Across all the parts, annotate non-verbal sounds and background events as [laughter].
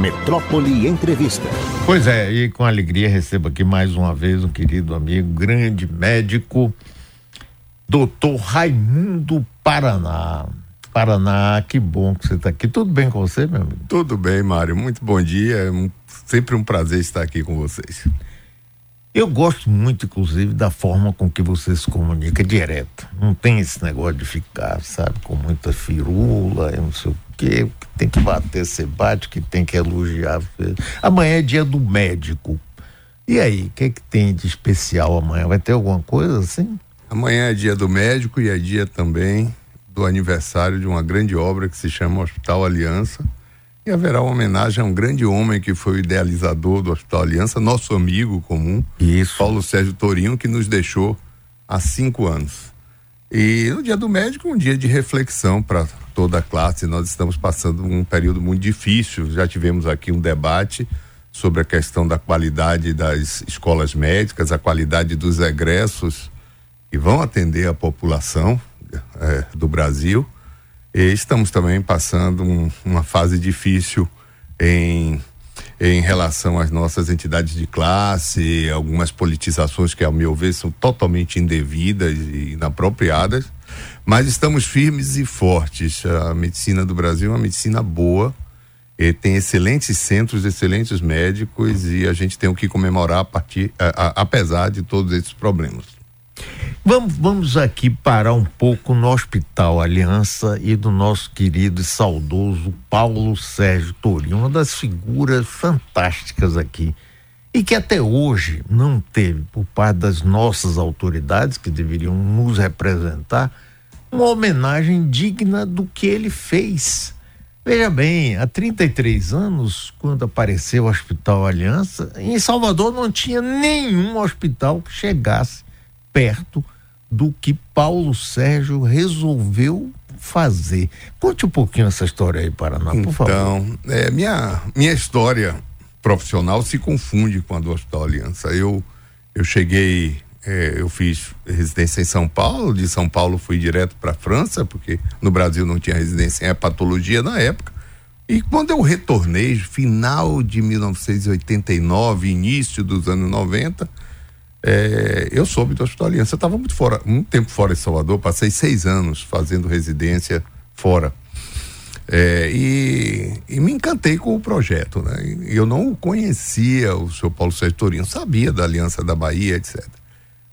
Metrópole Entrevista. Pois é, e com alegria recebo aqui mais uma vez um querido amigo, grande médico, doutor Raimundo Paraná. Paraná, que bom que você está aqui. Tudo bem com você, meu amigo? Tudo bem, Mário. Muito bom dia. É um, sempre um prazer estar aqui com vocês. Eu gosto muito, inclusive, da forma com que você se comunica direto. Não tem esse negócio de ficar, sabe, com muita firula, eu não sei o quê, que tem que bater, você bate, que tem que elogiar. Amanhã é dia do médico. E aí, o que, é que tem de especial amanhã? Vai ter alguma coisa assim? Amanhã é dia do médico e é dia também do aniversário de uma grande obra que se chama Hospital Aliança e haverá uma homenagem a um grande homem que foi o idealizador do Hospital Aliança, nosso amigo comum, Isso. Paulo Sérgio Torinho, que nos deixou há cinco anos. E no dia do médico, um dia de reflexão para toda a classe. Nós estamos passando um período muito difícil. Já tivemos aqui um debate sobre a questão da qualidade das escolas médicas, a qualidade dos egressos que vão atender a população é, do Brasil. E estamos também passando um, uma fase difícil em, em relação às nossas entidades de classe, algumas politizações que, ao meu ver, são totalmente indevidas e inapropriadas, mas estamos firmes e fortes. A medicina do Brasil é uma medicina boa, tem excelentes centros, excelentes médicos e a gente tem o que comemorar a partir, a, a, apesar de todos esses problemas. Vamos, vamos aqui parar um pouco no Hospital Aliança e do nosso querido e saudoso Paulo Sérgio Torinho, uma das figuras fantásticas aqui. E que até hoje não teve, por parte das nossas autoridades, que deveriam nos representar, uma homenagem digna do que ele fez. Veja bem, há 33 anos, quando apareceu o Hospital Aliança, em Salvador não tinha nenhum hospital que chegasse perto do que Paulo Sérgio resolveu fazer. Conte um pouquinho essa história aí, Paraná, por favor. Então, é, minha, minha história profissional se confunde com a do Hospital Aliança. Eu, eu cheguei, é, eu fiz residência em São Paulo, de São Paulo fui direto para França, porque no Brasil não tinha residência em patologia na época. E quando eu retornei, final de 1989, início dos anos 90, é, eu soube do Hospital Aliança. Eu estava muito fora, muito tempo fora de Salvador, passei seis anos fazendo residência fora. É, e, e, me encantei com o projeto, né? Eu não conhecia o senhor Paulo Sérgio Torinho, sabia da Aliança da Bahia, etc.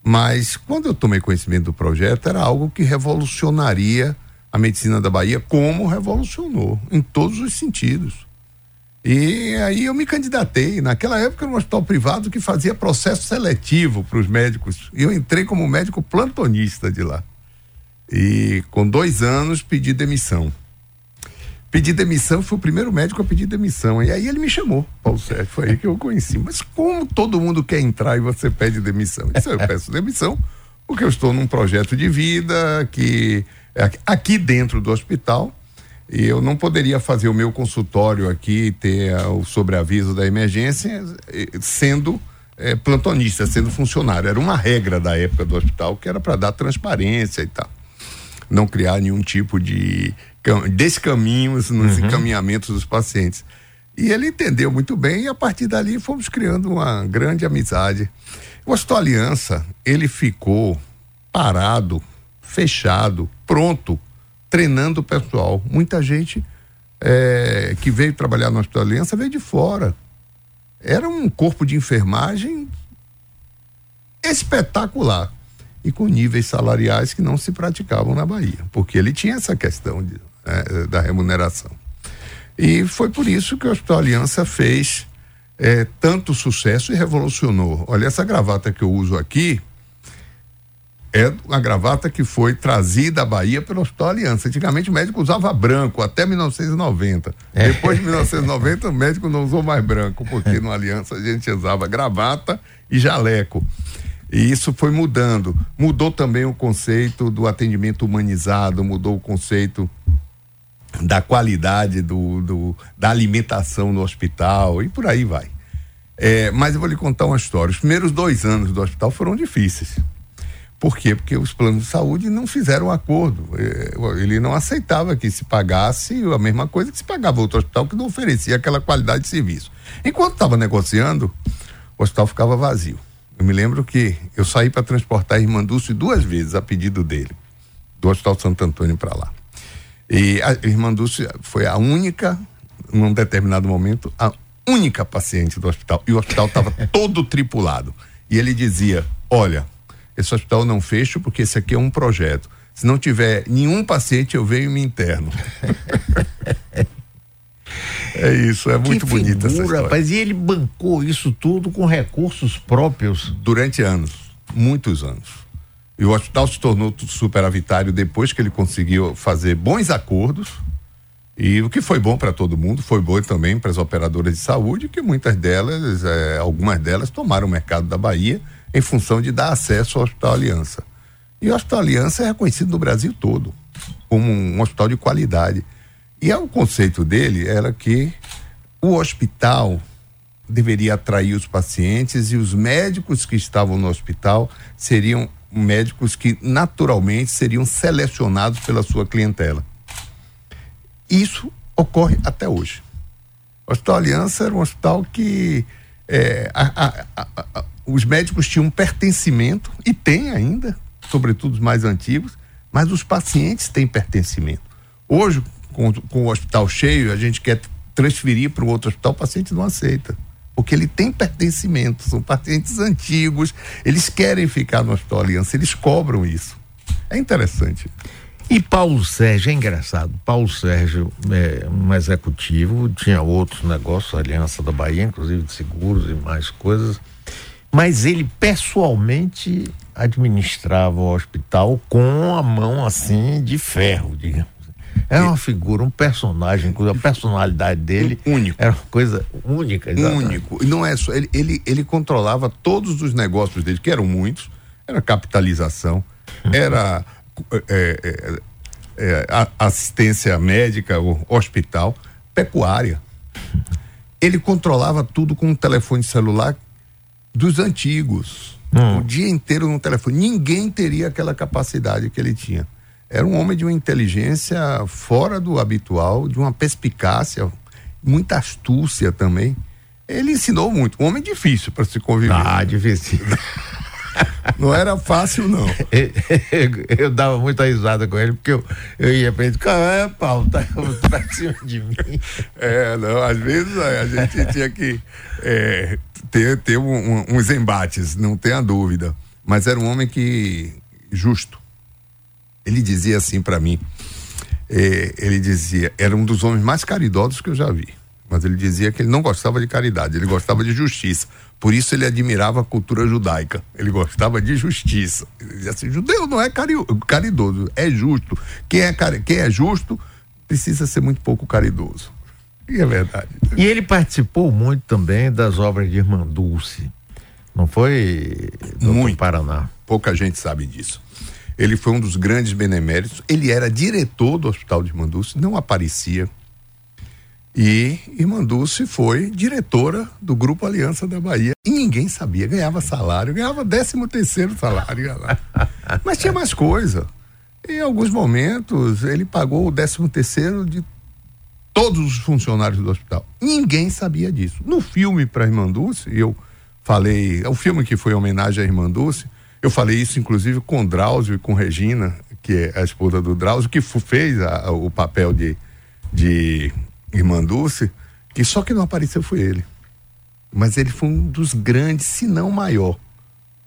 Mas quando eu tomei conhecimento do projeto, era algo que revolucionaria a medicina da Bahia, como revolucionou, em todos os sentidos. E aí eu me candidatei, naquela época, no hospital privado que fazia processo seletivo para os médicos. E eu entrei como médico plantonista de lá. E com dois anos pedi demissão. Pedi demissão, fui o primeiro médico a pedir demissão. E aí ele me chamou, Paulo Sérgio, foi aí que eu conheci. Mas como todo mundo quer entrar e você pede demissão? Isso eu peço demissão, porque eu estou num projeto de vida que é aqui dentro do hospital e eu não poderia fazer o meu consultório aqui, ter uh, o sobreaviso da emergência, sendo é, plantonista, sendo funcionário. Era uma regra da época do hospital que era para dar transparência e tal. Não criar nenhum tipo de descaminhos nos uhum. encaminhamentos dos pacientes. E ele entendeu muito bem e a partir dali fomos criando uma grande amizade. O Hospital Aliança, ele ficou parado, fechado, pronto treinando o pessoal. Muita gente é, que veio trabalhar no Hospital Aliança veio de fora. Era um corpo de enfermagem espetacular e com níveis salariais que não se praticavam na Bahia, porque ele tinha essa questão de, é, da remuneração. E foi por isso que o Hospital Aliança fez é, tanto sucesso e revolucionou. Olha, essa gravata que eu uso aqui, é uma gravata que foi trazida à Bahia pelo Hospital Aliança. Antigamente o médico usava branco até 1990. É. Depois de 1990 o médico não usou mais branco, porque no Aliança a gente usava gravata e jaleco. E isso foi mudando. Mudou também o conceito do atendimento humanizado, mudou o conceito da qualidade do, do da alimentação no hospital e por aí vai. É, mas eu vou lhe contar uma história. Os primeiros dois anos do hospital foram difíceis Por quê? Porque os planos de saúde não fizeram acordo. É, ele não aceitava que se pagasse a mesma coisa que se pagava outro hospital que não oferecia aquela qualidade de serviço. Enquanto estava negociando, o hospital ficava vazio. Eu me lembro que eu saí para transportar a Irmã Dulce duas vezes a pedido dele, do Hospital Santo Antônio para lá. E a Irmã Dulce foi a única, num determinado momento, a única paciente do hospital. E o hospital estava [laughs] todo tripulado. E ele dizia: Olha, esse hospital não fecho porque esse aqui é um projeto. Se não tiver nenhum paciente, eu venho e me interno. [laughs] é isso, é muito bonita essa história. Rapaz, e ele bancou isso tudo com recursos próprios? Durante anos, muitos anos. E o hospital se tornou superavitário depois que ele conseguiu fazer bons acordos. E o que foi bom para todo mundo foi bom também para as operadoras de saúde, que muitas delas, é, algumas delas, tomaram o mercado da Bahia em função de dar acesso ao Hospital Aliança. E o Hospital Aliança é reconhecido no Brasil todo como um hospital de qualidade. E é o conceito dele era que o hospital deveria atrair os pacientes e os médicos que estavam no hospital seriam médicos que naturalmente seriam selecionados pela sua clientela. Isso ocorre até hoje. O Hospital Aliança era um hospital que é, a, a, a, os médicos tinham um pertencimento, e tem ainda, sobretudo os mais antigos, mas os pacientes têm pertencimento. Hoje, com, com o hospital cheio, a gente quer transferir para um outro hospital, o paciente não aceita porque ele tem pertencimento, são pacientes antigos, eles querem ficar no Hospital Aliança, eles cobram isso. É interessante. E Paulo Sérgio, é engraçado, Paulo Sérgio é um executivo, tinha outros negócios, Aliança da Bahia, inclusive de seguros e mais coisas, mas ele pessoalmente administrava o hospital com a mão assim de ferro, digamos. Era uma figura, um personagem, a personalidade dele único. era uma coisa única. Exatamente. Único. E não é só. Ele, ele, ele controlava todos os negócios dele, que eram muitos. Era capitalização, [laughs] era é, é, é, assistência médica, hospital, pecuária. Ele controlava tudo com um telefone celular dos antigos. Hum. O dia inteiro no telefone. Ninguém teria aquela capacidade que ele tinha. Era um homem de uma inteligência fora do habitual, de uma perspicácia, muita astúcia também. Ele ensinou muito. Um homem difícil para se conviver. Ah, difícil. [laughs] Não era fácil, não. [laughs] eu, dava muita risada com ele, porque eu, eu ia pra ele, é, Paulo, tá [laughs] pra cima de mim. É, não, às vezes a gente tinha que é, ter, ter um, uns embates, não tenha dúvida. Mas era um homem que justo. Ele dizia assim para mim, eh, ele dizia, era um dos homens mais caridosos que eu já vi, mas ele dizia que ele não gostava de caridade, ele gostava de justiça. Por isso ele admirava a cultura judaica. Ele gostava de justiça. Ele dizia assim: judeu não é cari caridoso, é justo. Quem é, quem é justo precisa ser muito pouco caridoso. E é verdade. E ele participou muito também das obras de Irmã Dulce. Não foi no Paraná? Pouca gente sabe disso. Ele foi um dos grandes beneméritos. Ele era diretor do Hospital de Irmanduce, não aparecia. E Irmanduce foi diretora do Grupo Aliança da Bahia. E ninguém sabia, ganhava salário, ganhava 13 terceiro salário. Mas tinha mais coisa. Em alguns momentos, ele pagou o 13 terceiro de todos os funcionários do hospital. Ninguém sabia disso. No filme para Irmanduce, eu falei, é o filme que foi homenagem a Irmanduce, eu falei isso, inclusive, com Drauzio e com Regina, que é a esposa do Drauzio, que fez a, a, o papel de, de Irmã Dulce, que só que não apareceu foi ele. Mas ele foi um dos grandes, se não maior,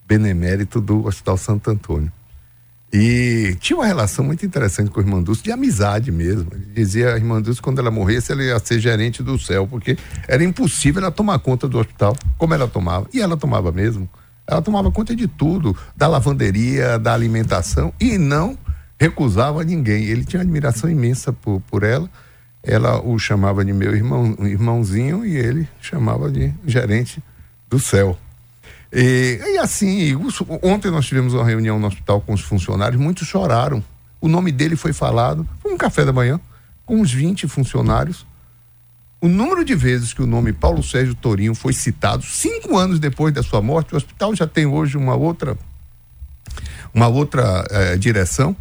benemérito do Hospital Santo Antônio. E tinha uma relação muito interessante com a Irmã Dulce, de amizade mesmo. Ele dizia a Irmã Dulce, quando ela morresse, ela ia ser gerente do céu, porque era impossível ela tomar conta do hospital, como ela tomava. E ela tomava mesmo. Ela tomava conta de tudo, da lavanderia, da alimentação e não recusava ninguém. Ele tinha admiração imensa por, por ela. Ela o chamava de meu irmão, irmãozinho e ele chamava de gerente do céu. E, e assim, ontem nós tivemos uma reunião no hospital com os funcionários, muitos choraram. O nome dele foi falado, um café da manhã, com uns 20 funcionários o número de vezes que o nome Paulo Sérgio Torinho foi citado cinco anos depois da sua morte, o hospital já tem hoje uma outra uma outra é, direção,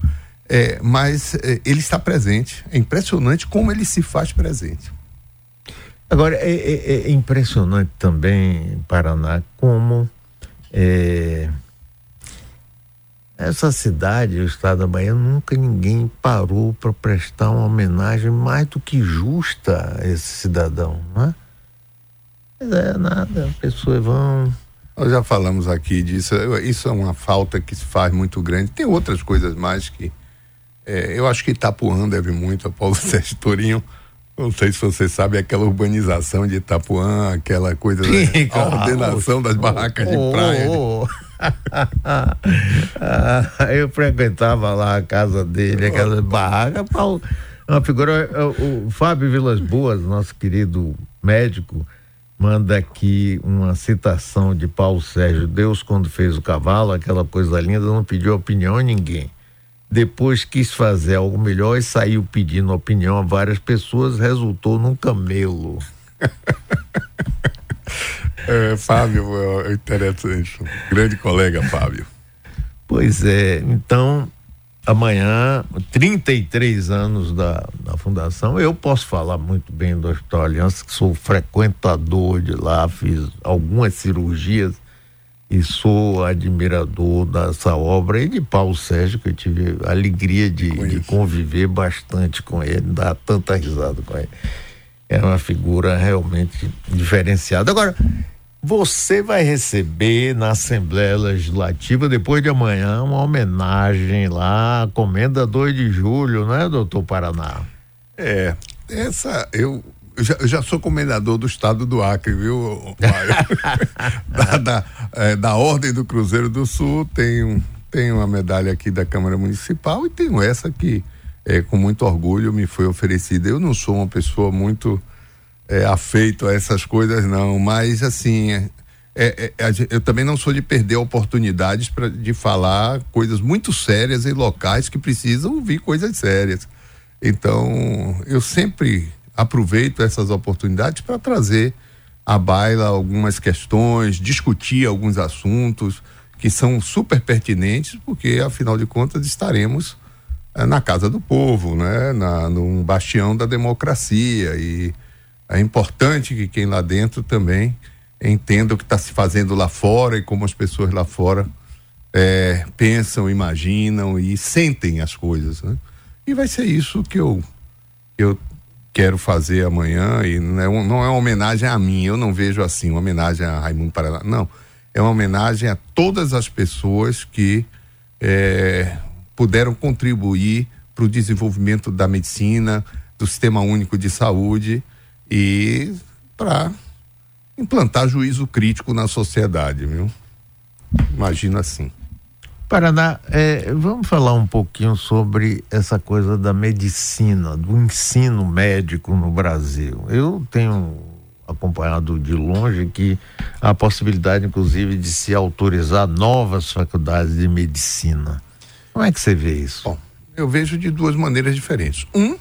é, mas é, ele está presente. É impressionante como ele se faz presente. Agora, é, é, é impressionante também, Paraná, como é, essa cidade, o estado da Bahia, nunca ninguém parou para prestar uma homenagem mais do que justa a esse cidadão, não é? Mas é nada, as pessoas vão. Nós já falamos aqui disso, isso é uma falta que se faz muito grande. Tem outras coisas mais que. É, eu acho que Itapuã deve muito a Paulo Sérgio. Não sei se você sabe aquela urbanização de Itapuã, aquela coisa Sim, [laughs] da ordenação das barracas oh, de praia. Oh, [laughs] oh. eu frequentava lá a casa dele, aquela barraca. Uma figura. É, o Fábio Vilas Boas, nosso querido médico, manda aqui uma citação de Paulo Sérgio. Deus, quando fez o cavalo, aquela coisa linda, não pediu opinião a ninguém. Depois quis fazer algo melhor e saiu pedindo opinião a várias pessoas, resultou num camelo. [laughs] É, Fábio, é interessante. Grande colega, Fábio. Pois é, então, amanhã, 33 anos da, da fundação, eu posso falar muito bem do Hospital Aliança, que sou frequentador de lá, fiz algumas cirurgias e sou admirador dessa obra e de Paulo Sérgio, que eu tive a alegria de, de conviver bastante com ele, dar tanta risada com ele. É uma figura realmente diferenciada. Agora, você vai receber na Assembleia Legislativa, depois de amanhã, uma homenagem lá, Comendador de Julho, né, doutor Paraná? É, essa, eu já, eu já, sou comendador do estado do Acre, viu, [laughs] da, da, é, da, Ordem do Cruzeiro do Sul, tenho, tenho uma medalha aqui da Câmara Municipal e tenho essa que, é, com muito orgulho, me foi oferecida. Eu não sou uma pessoa muito é, afeito a essas coisas, não, mas assim, é, é, é eu também não sou de perder oportunidades pra, de falar coisas muito sérias em locais que precisam ouvir coisas sérias. Então, eu sempre aproveito essas oportunidades para trazer à baila algumas questões, discutir alguns assuntos que são super pertinentes, porque afinal de contas estaremos é, na casa do povo, né? Na, num bastião da democracia e é importante que quem lá dentro também entenda o que está se fazendo lá fora e como as pessoas lá fora é, pensam, imaginam e sentem as coisas. Né? E vai ser isso que eu, eu quero fazer amanhã. E não é, não é uma homenagem a mim, eu não vejo assim, uma homenagem a Raimundo Paraná. Não. É uma homenagem a todas as pessoas que é, puderam contribuir para o desenvolvimento da medicina, do sistema único de saúde e para implantar juízo crítico na sociedade, viu? Imagina assim. Paraná, é, vamos falar um pouquinho sobre essa coisa da medicina, do ensino médico no Brasil. Eu tenho acompanhado de longe que há a possibilidade, inclusive, de se autorizar novas faculdades de medicina. Como é que você vê isso? Bom, eu vejo de duas maneiras diferentes. Um,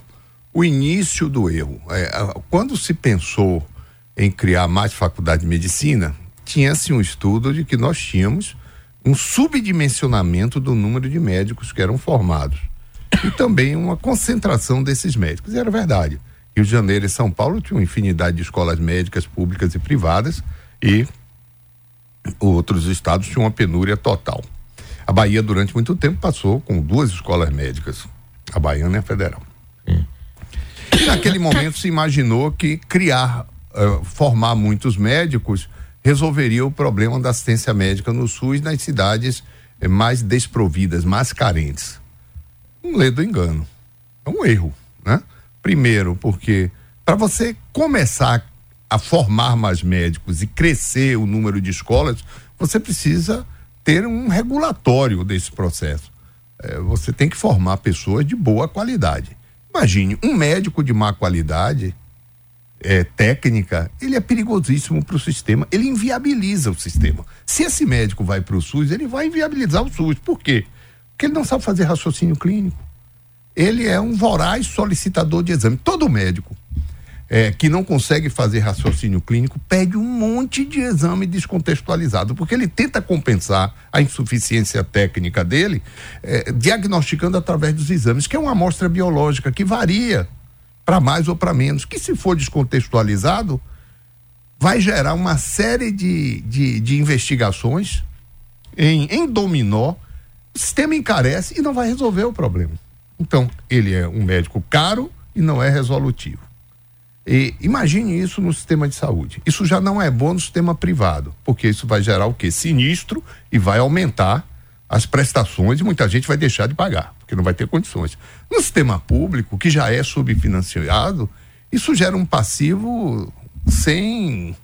o início do erro. É, quando se pensou em criar mais faculdade de medicina, tinha-se um estudo de que nós tínhamos um subdimensionamento do número de médicos que eram formados e também uma concentração desses médicos. E era verdade. Rio de Janeiro e São Paulo tinham infinidade de escolas médicas públicas e privadas e outros estados tinham uma penúria total. A Bahia, durante muito tempo, passou com duas escolas médicas, a baiana e a federal. Sim. E naquele momento se imaginou que criar, uh, formar muitos médicos resolveria o problema da assistência médica no SUS nas cidades uh, mais desprovidas, mais carentes. Um ledo engano. É um erro, né? Primeiro, porque para você começar a formar mais médicos e crescer o número de escolas, você precisa ter um regulatório desse processo. É, você tem que formar pessoas de boa qualidade. Imagine, um médico de má qualidade é, técnica, ele é perigosíssimo para o sistema, ele inviabiliza o sistema. Se esse médico vai para o SUS, ele vai inviabilizar o SUS. Por quê? Porque ele não sabe fazer raciocínio clínico. Ele é um voraz solicitador de exame. Todo médico é, que não consegue fazer raciocínio clínico, pede um monte de exame descontextualizado, porque ele tenta compensar a insuficiência técnica dele, é, diagnosticando através dos exames, que é uma amostra biológica que varia para mais ou para menos, que se for descontextualizado, vai gerar uma série de, de, de investigações em, em dominó, o sistema encarece e não vai resolver o problema. Então, ele é um médico caro e não é resolutivo. E imagine isso no sistema de saúde. Isso já não é bom no sistema privado, porque isso vai gerar o quê? Sinistro e vai aumentar as prestações e muita gente vai deixar de pagar, porque não vai ter condições. No sistema público, que já é subfinanciado, isso gera um passivo sem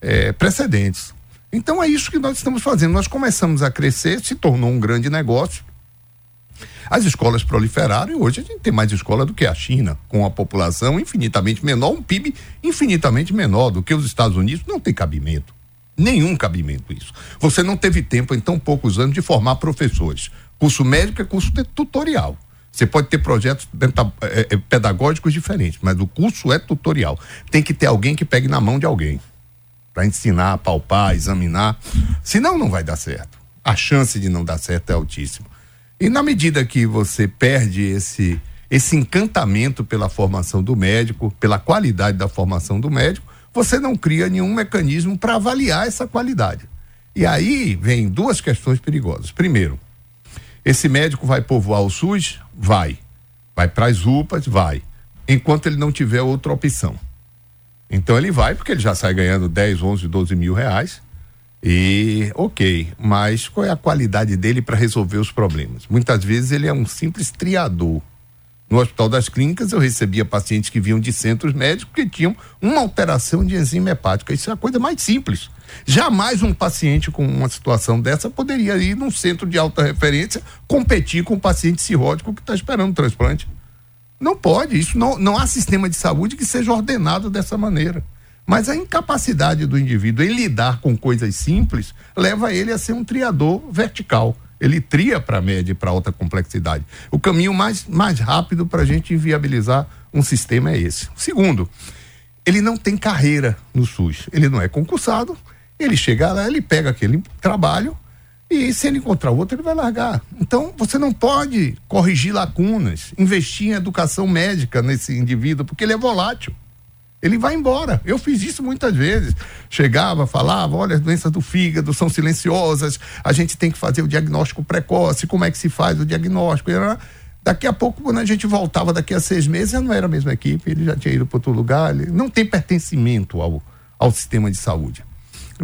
é, precedentes. Então é isso que nós estamos fazendo. Nós começamos a crescer, se tornou um grande negócio. As escolas proliferaram e hoje a gente tem mais escola do que a China, com a população infinitamente menor, um PIB infinitamente menor do que os Estados Unidos. Não tem cabimento. Nenhum cabimento isso. Você não teve tempo em tão poucos anos de formar professores. Curso médico é curso tutorial. Você pode ter projetos é, é, pedagógicos diferentes, mas o curso é tutorial. Tem que ter alguém que pegue na mão de alguém para ensinar, palpar, examinar. Senão não vai dar certo. A chance de não dar certo é altíssima. E na medida que você perde esse esse encantamento pela formação do médico, pela qualidade da formação do médico, você não cria nenhum mecanismo para avaliar essa qualidade. E aí vem duas questões perigosas. Primeiro, esse médico vai povoar o SUS? Vai. Vai para as UPAs? Vai. Enquanto ele não tiver outra opção. Então ele vai porque ele já sai ganhando 10, 11, 12 mil reais e ok, mas qual é a qualidade dele para resolver os problemas? Muitas vezes ele é um simples triador. No Hospital das Clínicas eu recebia pacientes que vinham de centros médicos que tinham uma alteração de enzima hepática. Isso é a coisa mais simples. Jamais um paciente com uma situação dessa poderia ir num centro de alta referência competir com um paciente cirrótico que está esperando um transplante. Não pode, isso não, não há sistema de saúde que seja ordenado dessa maneira. Mas a incapacidade do indivíduo em lidar com coisas simples leva ele a ser um triador vertical. Ele tria para média e para alta complexidade. O caminho mais, mais rápido para a gente inviabilizar um sistema é esse. Segundo, ele não tem carreira no SUS. Ele não é concursado. Ele chega lá, ele pega aquele trabalho e se ele encontrar outro, ele vai largar. Então, você não pode corrigir lacunas, investir em educação médica nesse indivíduo, porque ele é volátil ele vai embora. Eu fiz isso muitas vezes. Chegava, falava, olha, as doenças do fígado são silenciosas, a gente tem que fazer o diagnóstico precoce, como é que se faz o diagnóstico? Daqui a pouco, quando a gente voltava daqui a seis meses, já não era a mesma equipe, ele já tinha ido para outro lugar, ele não tem pertencimento ao, ao sistema de saúde.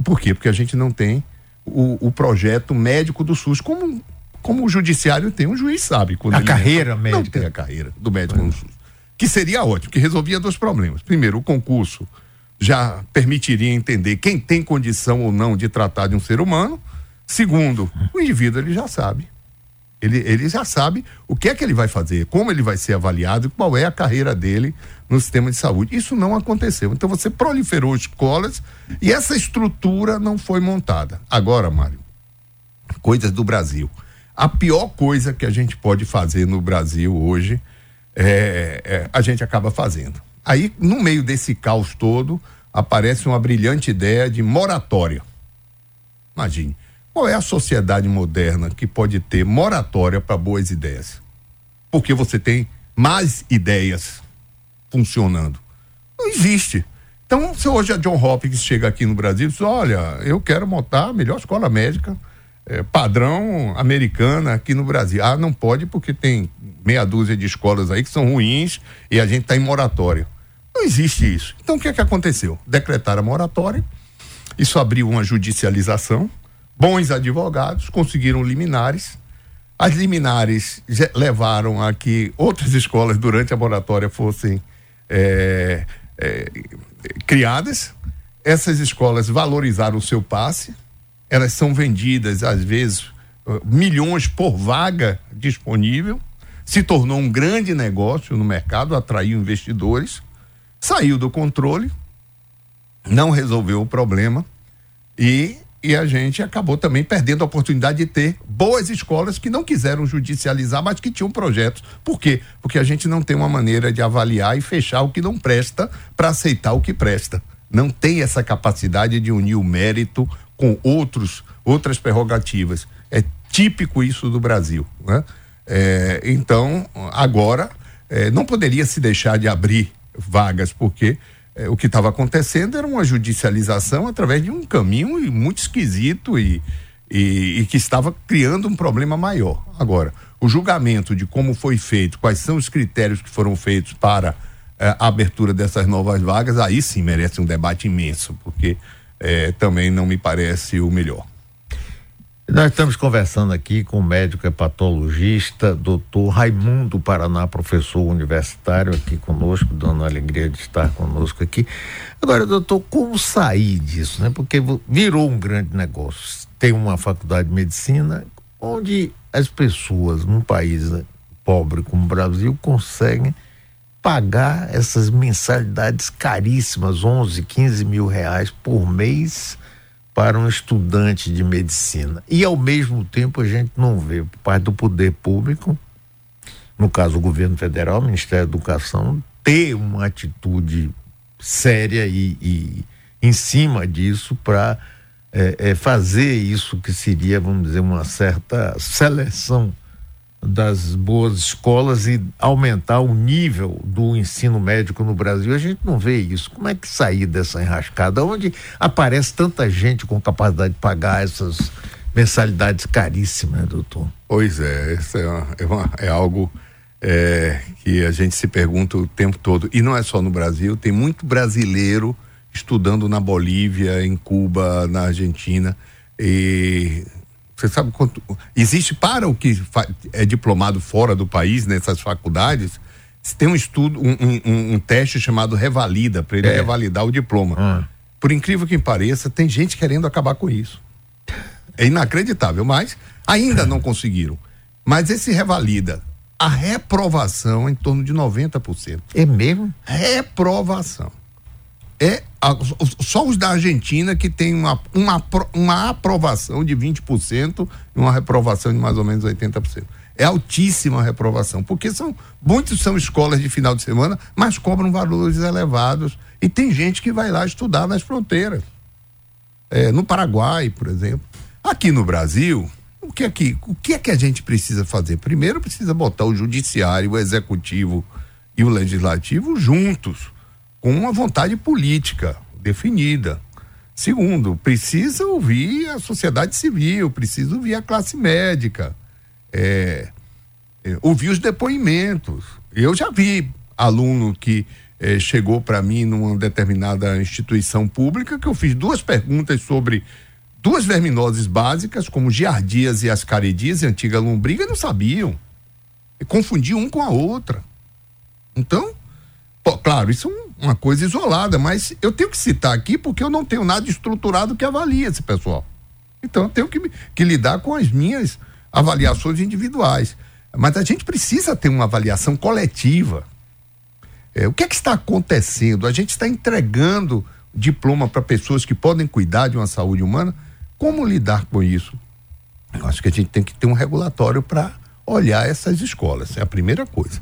Por quê? Porque a gente não tem o, o projeto médico do SUS, como, como o judiciário tem, um juiz sabe. a carreira médica. Não tem a carreira do médico é. no SUS que seria ótimo, que resolvia dois problemas. Primeiro, o concurso já permitiria entender quem tem condição ou não de tratar de um ser humano. Segundo, o indivíduo ele já sabe. Ele, ele já sabe o que é que ele vai fazer, como ele vai ser avaliado e qual é a carreira dele no sistema de saúde. Isso não aconteceu. Então você proliferou escolas e essa estrutura não foi montada. Agora, Mário, coisas do Brasil. A pior coisa que a gente pode fazer no Brasil hoje é, é, a gente acaba fazendo. Aí, no meio desse caos todo, aparece uma brilhante ideia de moratória. Imagine, qual é a sociedade moderna que pode ter moratória para boas ideias? Porque você tem mais ideias funcionando. Não existe. Então, se hoje a John Hopkins chega aqui no Brasil e diz: Olha, eu quero montar a melhor escola médica é, padrão americana aqui no Brasil. Ah, não pode porque tem meia dúzia de escolas aí que são ruins e a gente está em moratório. Não existe isso. Então o que é que aconteceu? Decretaram a moratória, isso abriu uma judicialização, bons advogados conseguiram liminares. As liminares levaram a que outras [laughs] escolas durante a moratória fossem é, é, criadas. Essas escolas valorizaram o seu passe, elas são vendidas, às vezes, milhões por vaga disponível, se tornou um grande negócio no mercado, atraiu investidores, saiu do controle, não resolveu o problema e e a gente acabou também perdendo a oportunidade de ter boas escolas que não quiseram judicializar, mas que tinham projetos. Por quê? Porque a gente não tem uma maneira de avaliar e fechar o que não presta para aceitar o que presta. Não tem essa capacidade de unir o mérito com outros outras prerrogativas. É típico isso do Brasil. Né? É, então, agora, é, não poderia se deixar de abrir vagas, porque é, o que estava acontecendo era uma judicialização através de um caminho muito esquisito e, e, e, que estava criando um problema maior. Agora, o julgamento de como foi feito, quais são os critérios que foram feitos para é, a abertura dessas novas vagas, aí sim merece um debate imenso, porque é, também não me parece o melhor. Nós estamos conversando aqui com o médico hepatologista, doutor Raimundo Paraná, professor universitário aqui conosco, dando a alegria de estar conosco aqui. Agora, doutor, como sair disso, né? Porque virou um grande negócio. Tem uma faculdade de medicina onde as pessoas num país né, pobre como o Brasil conseguem pagar essas mensalidades caríssimas, 11, 15 mil reais por mês para um estudante de medicina. E, ao mesmo tempo, a gente não vê, por parte do poder público, no caso o governo federal, o Ministério da Educação, ter uma atitude séria e, e em cima disso para é, é, fazer isso que seria, vamos dizer, uma certa seleção das boas escolas e aumentar o nível do ensino médico no Brasil. A gente não vê isso. Como é que sair dessa enrascada? Onde aparece tanta gente com capacidade de pagar essas mensalidades caríssimas, né, doutor? Pois é, isso é, uma, é, uma, é algo é, que a gente se pergunta o tempo todo. E não é só no Brasil, tem muito brasileiro estudando na Bolívia, em Cuba, na Argentina. E você sabe quanto. Existe para o que é diplomado fora do país, nessas faculdades, tem um estudo, um, um, um teste chamado Revalida, para ele é. revalidar o diploma. Ah. Por incrível que pareça, tem gente querendo acabar com isso. É inacreditável, mas ainda não conseguiram. Mas esse revalida, a reprovação é em torno de 90%. É mesmo? Reprovação é só os da Argentina que tem uma, uma, uma aprovação de 20% e uma reprovação de mais ou menos 80%. É altíssima a reprovação, porque são muitos são escolas de final de semana, mas cobram valores elevados e tem gente que vai lá estudar nas fronteiras. É, no Paraguai, por exemplo. Aqui no Brasil, o que é que, o que é que a gente precisa fazer? Primeiro precisa botar o judiciário, o executivo e o legislativo juntos com uma vontade política definida. Segundo, precisa ouvir a sociedade civil, precisa ouvir a classe médica, é, é, ouvir os depoimentos. Eu já vi aluno que é, chegou para mim numa determinada instituição pública que eu fiz duas perguntas sobre duas verminoses básicas, como giardias e ascaridias e antiga lombriga, não sabiam. E confundiam um com a outra. Então, pô, claro, isso é um uma coisa isolada, mas eu tenho que citar aqui porque eu não tenho nada estruturado que avalie esse pessoal. Então eu tenho que, que lidar com as minhas avaliações individuais. Mas a gente precisa ter uma avaliação coletiva. É, o que é que está acontecendo? A gente está entregando diploma para pessoas que podem cuidar de uma saúde humana. Como lidar com isso? Eu acho que a gente tem que ter um regulatório para olhar essas escolas. É a primeira coisa.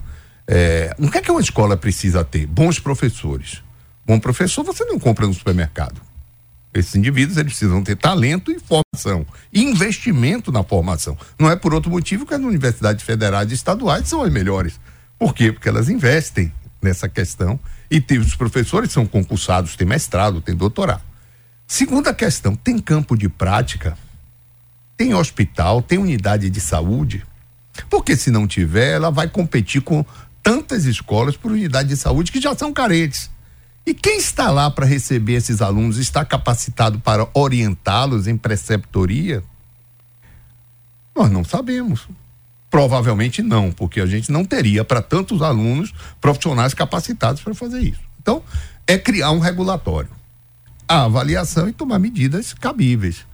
É, o que é que uma escola precisa ter? Bons professores. Bom professor você não compra no supermercado. Esses indivíduos eles precisam ter talento e formação. E investimento na formação. Não é por outro motivo que as universidades federais e estaduais são as melhores. Por quê? Porque elas investem nessa questão e tem, os professores são concursados, têm mestrado, têm doutorado. Segunda questão, tem campo de prática? Tem hospital, tem unidade de saúde? Porque se não tiver, ela vai competir com tantas escolas por unidade de saúde que já são carentes. E quem está lá para receber esses alunos está capacitado para orientá-los em preceptoria? Nós não sabemos. Provavelmente não, porque a gente não teria para tantos alunos profissionais capacitados para fazer isso. Então, é criar um regulatório. A avaliação e tomar medidas cabíveis.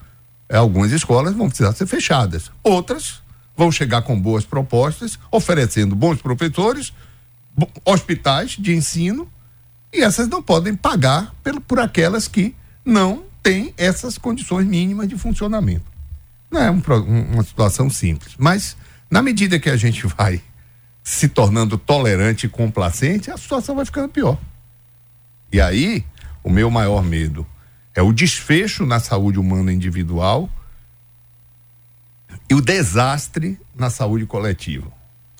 Algumas escolas vão precisar ser fechadas, outras vão chegar com boas propostas, oferecendo bons professores, hospitais de ensino, e essas não podem pagar por, por aquelas que não tem essas condições mínimas de funcionamento. Não é um, uma situação simples, mas na medida que a gente [laughs] vai se tornando tolerante e complacente, a situação vai ficando pior. E aí, o meu maior medo é o desfecho na saúde humana individual e o desastre na saúde coletiva.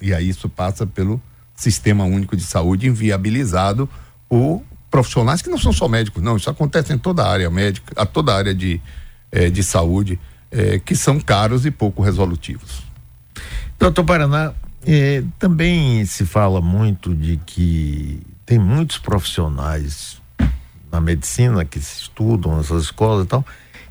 E aí isso passa pelo Sistema Único de Saúde inviabilizado por profissionais que não são só médicos, não. Isso acontece em toda a área médica, a toda a área de, eh, de saúde, eh, que são caros e pouco resolutivos. Doutor Paraná, eh, também se fala muito de que tem muitos profissionais na medicina que estudam nessas escolas e tal,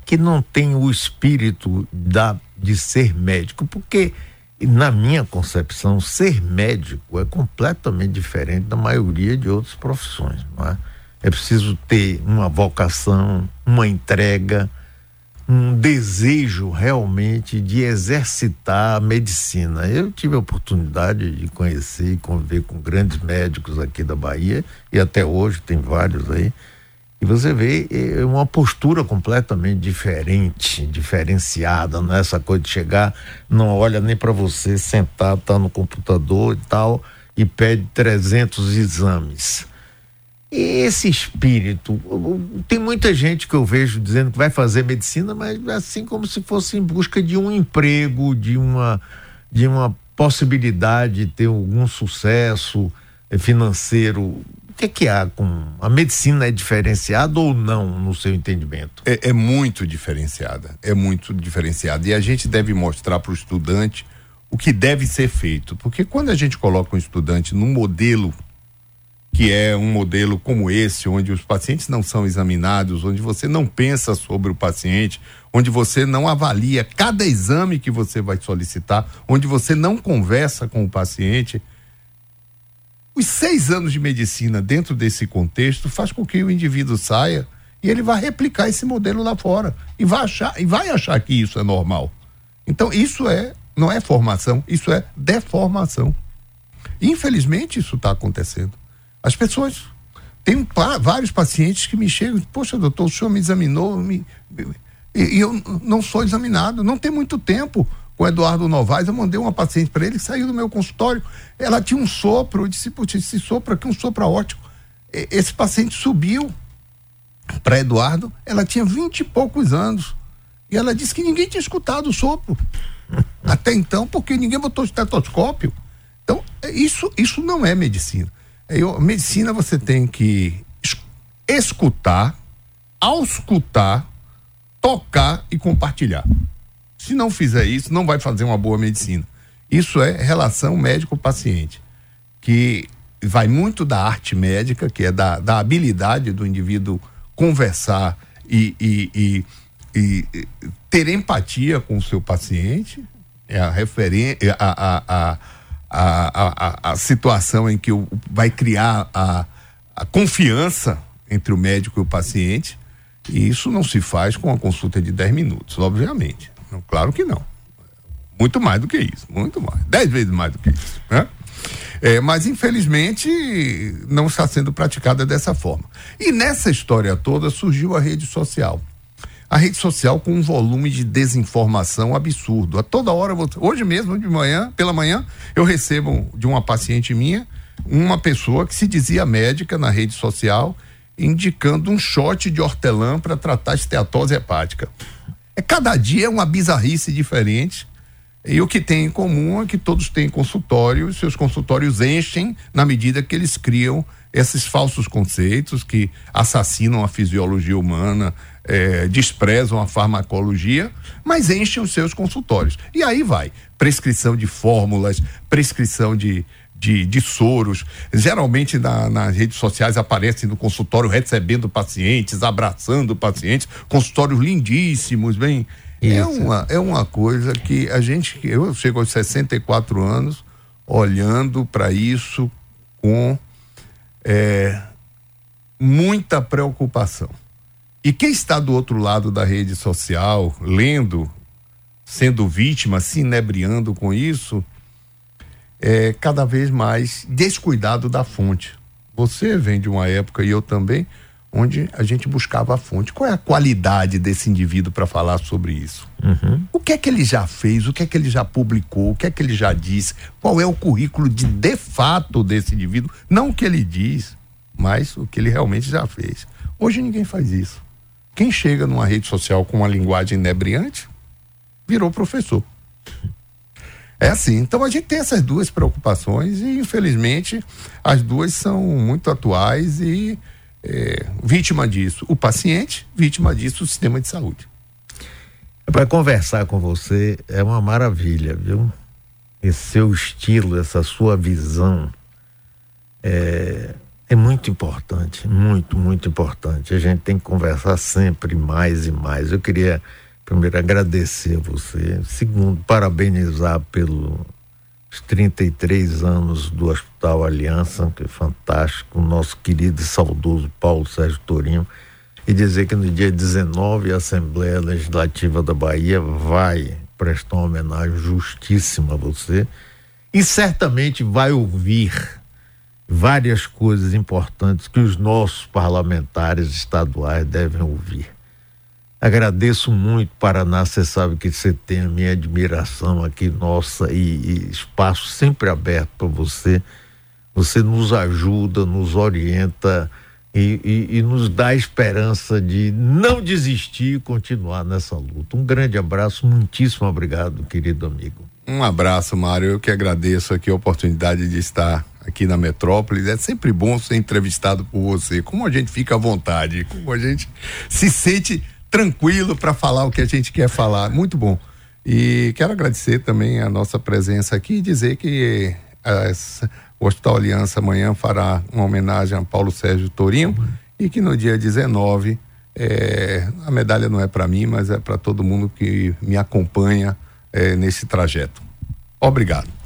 que não tem o espírito da, de ser médico, porque na minha concepção, ser médico é completamente diferente da maioria de outras profissões, não é? É preciso ter uma vocação, uma entrega, um desejo realmente de exercitar a medicina. Eu tive a oportunidade de conhecer e conviver com grandes médicos aqui da Bahia e até hoje tem vários aí. E você vê é uma postura completamente diferente, diferenciada, não é essa coisa de chegar, não olha nem para você, sentar, tá no computador e tal, e pede 300 exames. E esse espírito, tem muita gente que eu vejo dizendo que vai fazer medicina, mas assim como se fosse em busca de um emprego, de uma, de uma possibilidade de ter algum sucesso financeiro que, é que há com a medicina é diferenciada ou não no seu entendimento? É, é muito diferenciada, é muito diferenciada e a gente deve mostrar para o estudante o que deve ser feito, porque quando a gente coloca um estudante num modelo que é um modelo como esse, onde os pacientes não são examinados, onde você não pensa sobre o paciente, onde você não avalia cada exame que você vai solicitar, onde você não conversa com o paciente, os seis anos de medicina dentro desse contexto faz com que o indivíduo saia e ele vai replicar esse modelo lá fora e vai achar e vai achar que isso é normal. Então isso é não é formação, isso é deformação. Infelizmente isso está acontecendo. As pessoas tem vários pacientes que me chegam, poxa doutor, o senhor me examinou, me, e, e eu não sou examinado, não tem muito tempo com o Eduardo Novaes, eu mandei uma paciente para ele saiu do meu consultório. Ela tinha um sopro, eu disse, putz, esse sopro aqui é um sopro ótimo. Esse paciente subiu para Eduardo, ela tinha vinte e poucos anos. E ela disse que ninguém tinha escutado o sopro. Até então, porque ninguém botou estetoscópio. Então, é, isso, isso não é medicina. Eu, medicina você tem que escutar, auscultar, tocar e compartilhar. Se não fizer isso, não vai fazer uma boa medicina. Isso é relação médico-paciente, que vai muito da arte médica, que é da, da habilidade do indivíduo conversar e, e, e, e ter empatia com o seu paciente, é a a, a, a, a, a, situação em que vai criar a, a confiança entre o médico e o paciente. E isso não se faz com uma consulta de 10 minutos, obviamente. Não, claro que não. Muito mais do que isso, muito mais. Dez vezes mais do que isso. Né? É, mas infelizmente não está sendo praticada dessa forma. E nessa história toda surgiu a rede social. A rede social com um volume de desinformação absurdo. A toda hora, hoje mesmo de manhã, pela manhã, eu recebo de uma paciente minha uma pessoa que se dizia médica na rede social indicando um shot de hortelã para tratar esteatose hepática. É cada dia é uma bizarrice diferente. E o que tem em comum é que todos têm consultório, seus consultórios enchem na medida que eles criam esses falsos conceitos que assassinam a fisiologia humana, é, desprezam a farmacologia, mas enchem os seus consultórios. E aí vai prescrição de fórmulas, prescrição de, de, de soros. Geralmente na, nas redes sociais aparecem no consultório recebendo pacientes, abraçando pacientes, consultórios lindíssimos, bem. É uma, é uma coisa que a gente, eu chego aos 64 anos olhando para isso com é, muita preocupação. E quem está do outro lado da rede social, lendo, sendo vítima, se inebriando com isso, é, cada vez mais descuidado da fonte. Você vem de uma época, e eu também, onde a gente buscava a fonte. Qual é a qualidade desse indivíduo para falar sobre isso? Uhum. O que é que ele já fez? O que é que ele já publicou? O que é que ele já disse? Qual é o currículo de de fato desse indivíduo? Não o que ele diz, mas o que ele realmente já fez. Hoje ninguém faz isso. Quem chega numa rede social com uma linguagem inebriante virou professor. É assim, então a gente tem essas duas preocupações e infelizmente as duas são muito atuais e é, vítima disso o paciente, vítima disso o sistema de saúde. Para conversar com você é uma maravilha, viu? Esse seu estilo, essa sua visão é, é muito importante, muito, muito importante. A gente tem que conversar sempre mais e mais. Eu queria primeiro agradecer a você, segundo parabenizar pelos 33 anos do Hospital Aliança, que é fantástico, o nosso querido e saudoso Paulo Sérgio Torinho, e dizer que no dia 19 a Assembleia Legislativa da Bahia vai prestar uma homenagem justíssima a você. E certamente vai ouvir várias coisas importantes que os nossos parlamentares estaduais devem ouvir. Agradeço muito, Paraná. Você sabe que você tem a minha admiração aqui, nossa, e, e espaço sempre aberto para você. Você nos ajuda, nos orienta e, e, e, nos dá a esperança de não desistir e continuar nessa luta. Um grande abraço, muitíssimo obrigado, querido amigo. Um abraço, Mário. Eu que agradeço aqui a oportunidade de estar aqui na metrópole. É sempre bom ser entrevistado por você. Como a gente fica à vontade, como a gente se sente tranquilo para falar o que a gente quer falar. Muito bom. E quero agradecer também a nossa presença aqui e dizer que as, o Hospital Aliança amanhã fará uma homenagem a Paulo Sérgio Torinho e que no dia 19 é, a medalha não é para mim, mas é para todo mundo que me acompanha é, nesse trajeto. Obrigado.